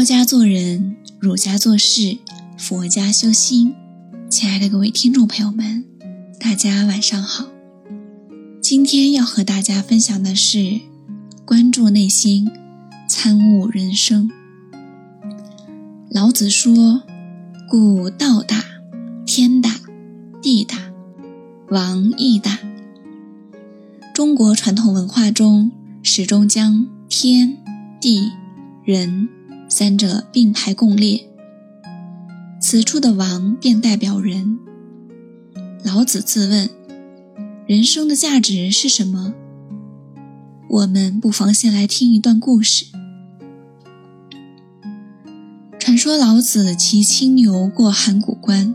道家做人，儒家做事，佛家修心。亲爱的各位听众朋友们，大家晚上好。今天要和大家分享的是：关注内心，参悟人生。老子说：“故道大，天大，地大，王亦大。”中国传统文化中，始终将天地人。三者并排共列，此处的王便代表人。老子自问：人生的价值是什么？我们不妨先来听一段故事。传说老子骑青牛过函谷关，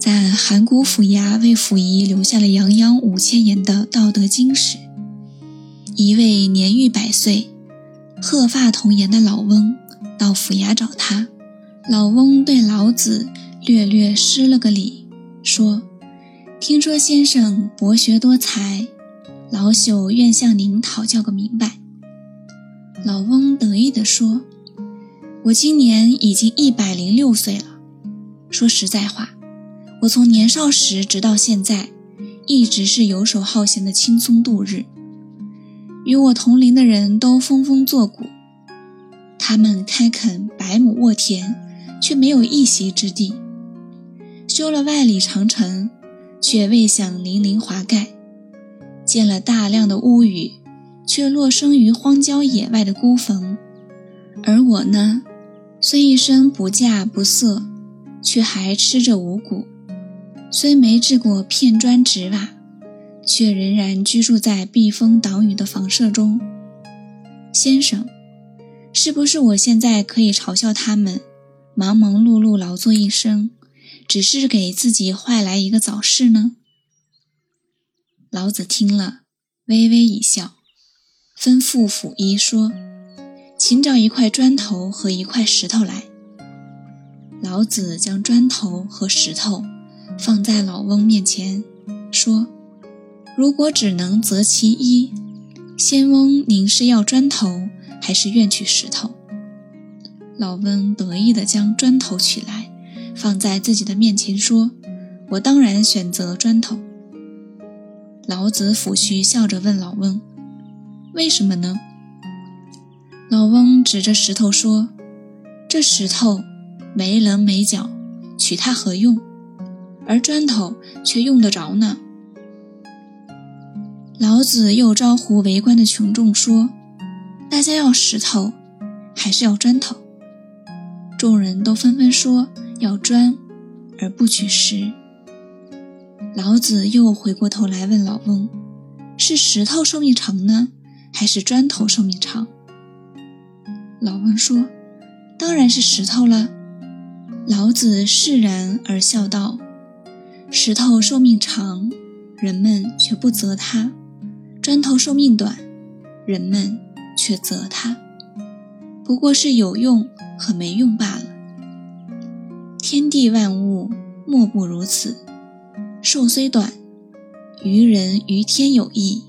在函谷府衙为溥仪留下了洋洋五千言的《道德经》时，一位年逾百岁、鹤发童颜的老翁。到府衙找他，老翁对老子略略施了个礼，说：“听说先生博学多才，老朽愿向您讨教个明白。”老翁得意地说：“我今年已经一百零六岁了。说实在话，我从年少时直到现在，一直是游手好闲的轻松度日。与我同龄的人都风风作鼓。”他们开垦百亩沃田，却没有一席之地；修了万里长城，却未享零零华盖；建了大量的屋宇，却落生于荒郊野外的孤坟。而我呢，虽一生不嫁不色，却还吃着五谷；虽没治过片砖纸瓦，却仍然居住在避风挡雨的房舍中。先生。是不是我现在可以嘲笑他们，忙忙碌碌劳作一生，只是给自己换来一个早逝呢？老子听了，微微一笑，吩咐府医说：“请找一块砖头和一块石头来。”老子将砖头和石头放在老翁面前，说：“如果只能择其一，仙翁，您是要砖头？”还是愿取石头。老翁得意地将砖头取来，放在自己的面前，说：“我当然选择砖头。”老子抚须笑着问老翁：“为什么呢？”老翁指着石头说：“这石头没棱没角，取它何用？而砖头却用得着呢。”老子又招呼围观的群众说。大家要石头，还是要砖头？众人都纷纷说要砖，而不取石。老子又回过头来问老翁：“是石头寿命长呢，还是砖头寿命长？”老翁说：“当然是石头了。”老子释然而笑道：“石头寿命长，人们却不责他；砖头寿命短，人们。”却责他，不过是有用和没用罢了。天地万物莫不如此，寿虽短，于人于天有益，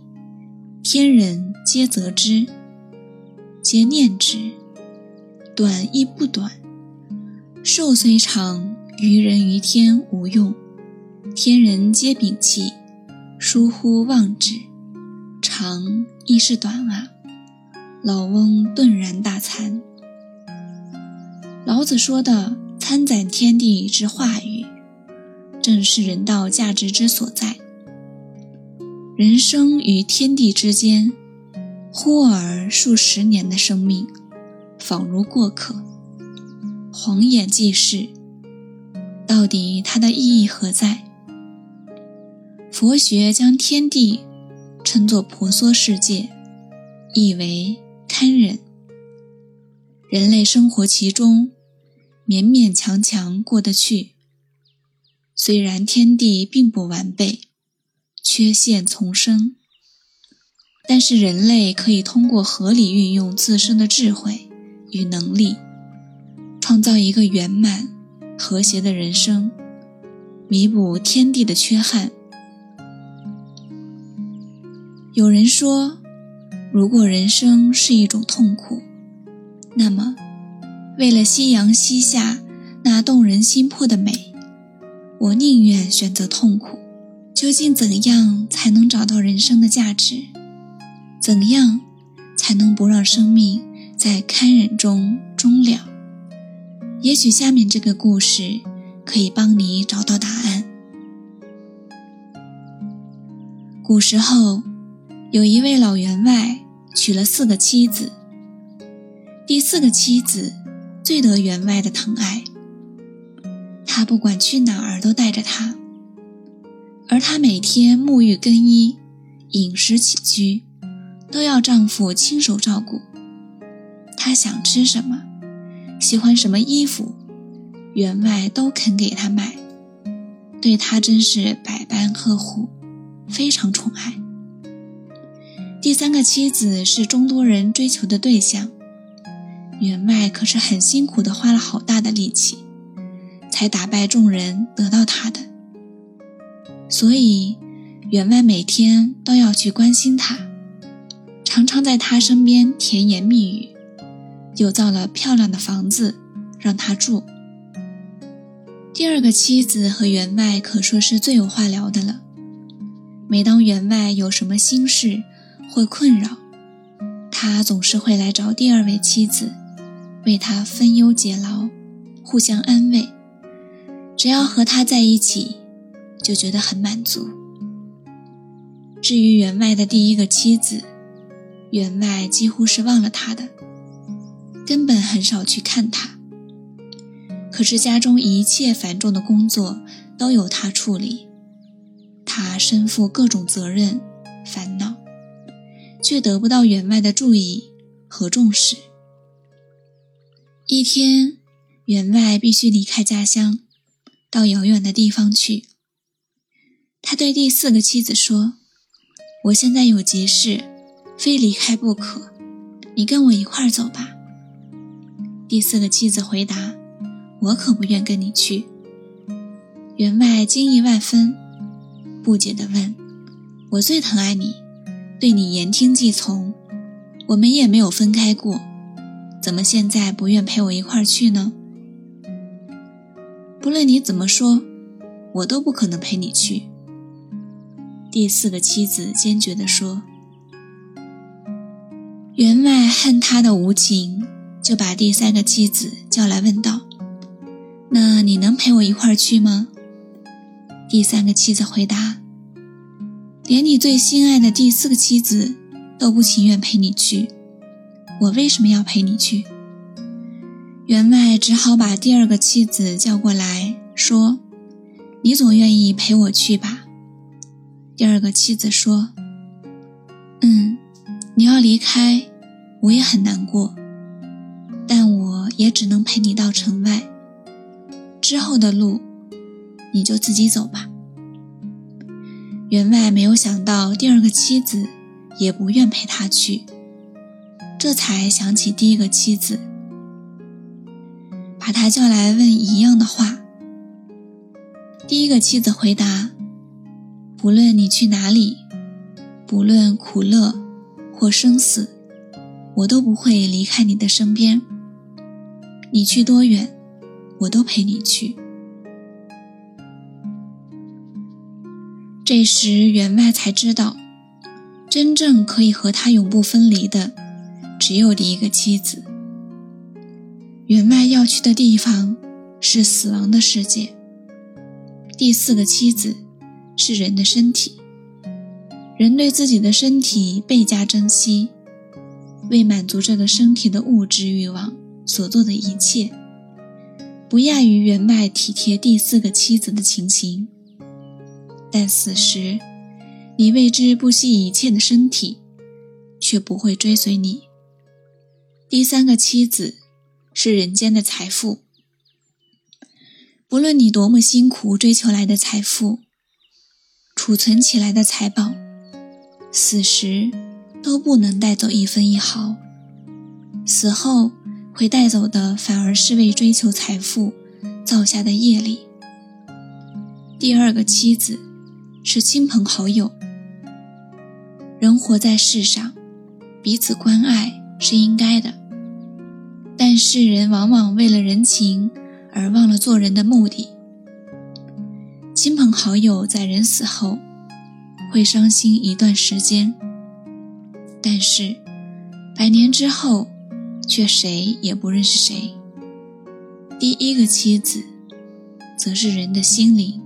天人皆责之，皆念之。短亦不短，寿虽长，于人于天无用，天人皆摒弃，疏忽忘之。长亦是短啊。老翁顿然大惭。老子说的“参赞天地之化语”，正是人道价值之所在。人生与天地之间，忽而数十年的生命，仿如过客，晃眼即逝。到底它的意义何在？佛学将天地称作婆娑世界，意为。堪忍，人类生活其中，勉勉强强过得去。虽然天地并不完备，缺陷丛生，但是人类可以通过合理运用自身的智慧与能力，创造一个圆满、和谐的人生，弥补天地的缺憾。有人说。如果人生是一种痛苦，那么为了夕阳西下那动人心魄的美，我宁愿选择痛苦。究竟怎样才能找到人生的价值？怎样才能不让生命在堪忍中终了？也许下面这个故事可以帮你找到答案。古时候，有一位老员外娶了四个妻子，第四个妻子最得员外的疼爱，他不管去哪儿都带着她，而她每天沐浴更衣、饮食起居。都要丈夫亲手照顾。她想吃什么，喜欢什么衣服，员外都肯给她买，对她真是百般呵护，非常宠爱。第三个妻子是众多人追求的对象，员外可是很辛苦的花了好大的力气，才打败众人得到她的，所以员外每天都要去关心她。常常在他身边甜言蜜语，又造了漂亮的房子让他住。第二个妻子和员外可说是最有话聊的了。每当员外有什么心事会困扰，他总是会来找第二位妻子，为他分忧解劳，互相安慰。只要和他在一起，就觉得很满足。至于员外的第一个妻子，员外几乎是忘了他的，根本很少去看他。可是家中一切繁重的工作都由他处理，他身负各种责任、烦恼，却得不到员外的注意和重视。一天，员外必须离开家乡，到遥远的地方去。他对第四个妻子说：“我现在有急事。”非离开不可，你跟我一块儿走吧。第四个妻子回答：“我可不愿跟你去。”员外惊异万分，不解地问：“我最疼爱你，对你言听计从，我们也没有分开过，怎么现在不愿陪我一块儿去呢？”不论你怎么说，我都不可能陪你去。第四个妻子坚决地说。员外恨他的无情，就把第三个妻子叫来问道：“那你能陪我一块儿去吗？”第三个妻子回答：“连你最心爱的第四个妻子都不情愿陪你去，我为什么要陪你去？”员外只好把第二个妻子叫过来说：“你总愿意陪我去吧？”第二个妻子说：“嗯，你要离开。”我也很难过，但我也只能陪你到城外。之后的路，你就自己走吧。员外没有想到第二个妻子也不愿陪他去，这才想起第一个妻子，把他叫来问一样的话。第一个妻子回答：“不论你去哪里，不论苦乐或生死。”我都不会离开你的身边。你去多远，我都陪你去。这时，员外才知道，真正可以和他永不分离的，只有第一个妻子。员外要去的地方是死亡的世界。第四个妻子是人的身体，人对自己的身体倍加珍惜。为满足这个身体的物质欲望所做的一切，不亚于员外体贴第四个妻子的情形。但死时，你为之不惜一切的身体，却不会追随你。第三个妻子是人间的财富，不论你多么辛苦追求来的财富，储存起来的财宝，死时。都不能带走一分一毫，死后会带走的反而是为追求财富造下的业力。第二个妻子是亲朋好友，人活在世上，彼此关爱是应该的，但世人往往为了人情而忘了做人的目的。亲朋好友在人死后会伤心一段时间，但是百年之后却谁也不认识谁。第一个妻子，则是人的心灵，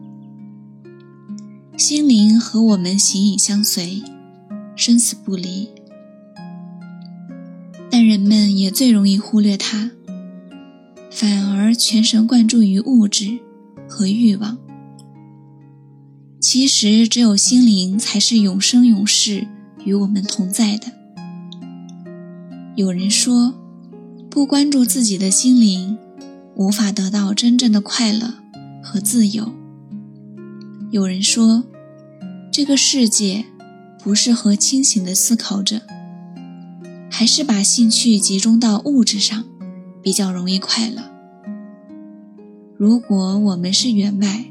心灵和我们形影相随，生死不离。但人们也最容易忽略它，反而全神贯注于物质和欲望。其实，只有心灵才是永生永世与我们同在的。有人说，不关注自己的心灵，无法得到真正的快乐和自由。有人说，这个世界不适合清醒的思考者，还是把兴趣集中到物质上，比较容易快乐。如果我们是员外。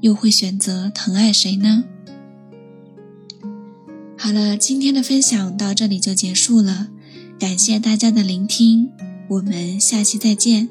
又会选择疼爱谁呢？好了，今天的分享到这里就结束了，感谢大家的聆听，我们下期再见。